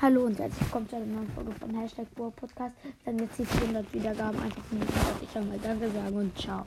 Hallo und herzlich willkommen zu einer neuen Folge von Hashtag Podcast. Dann jetzt die 100 Wiedergaben einfach nicht. Ich kann mal Danke sagen und ciao.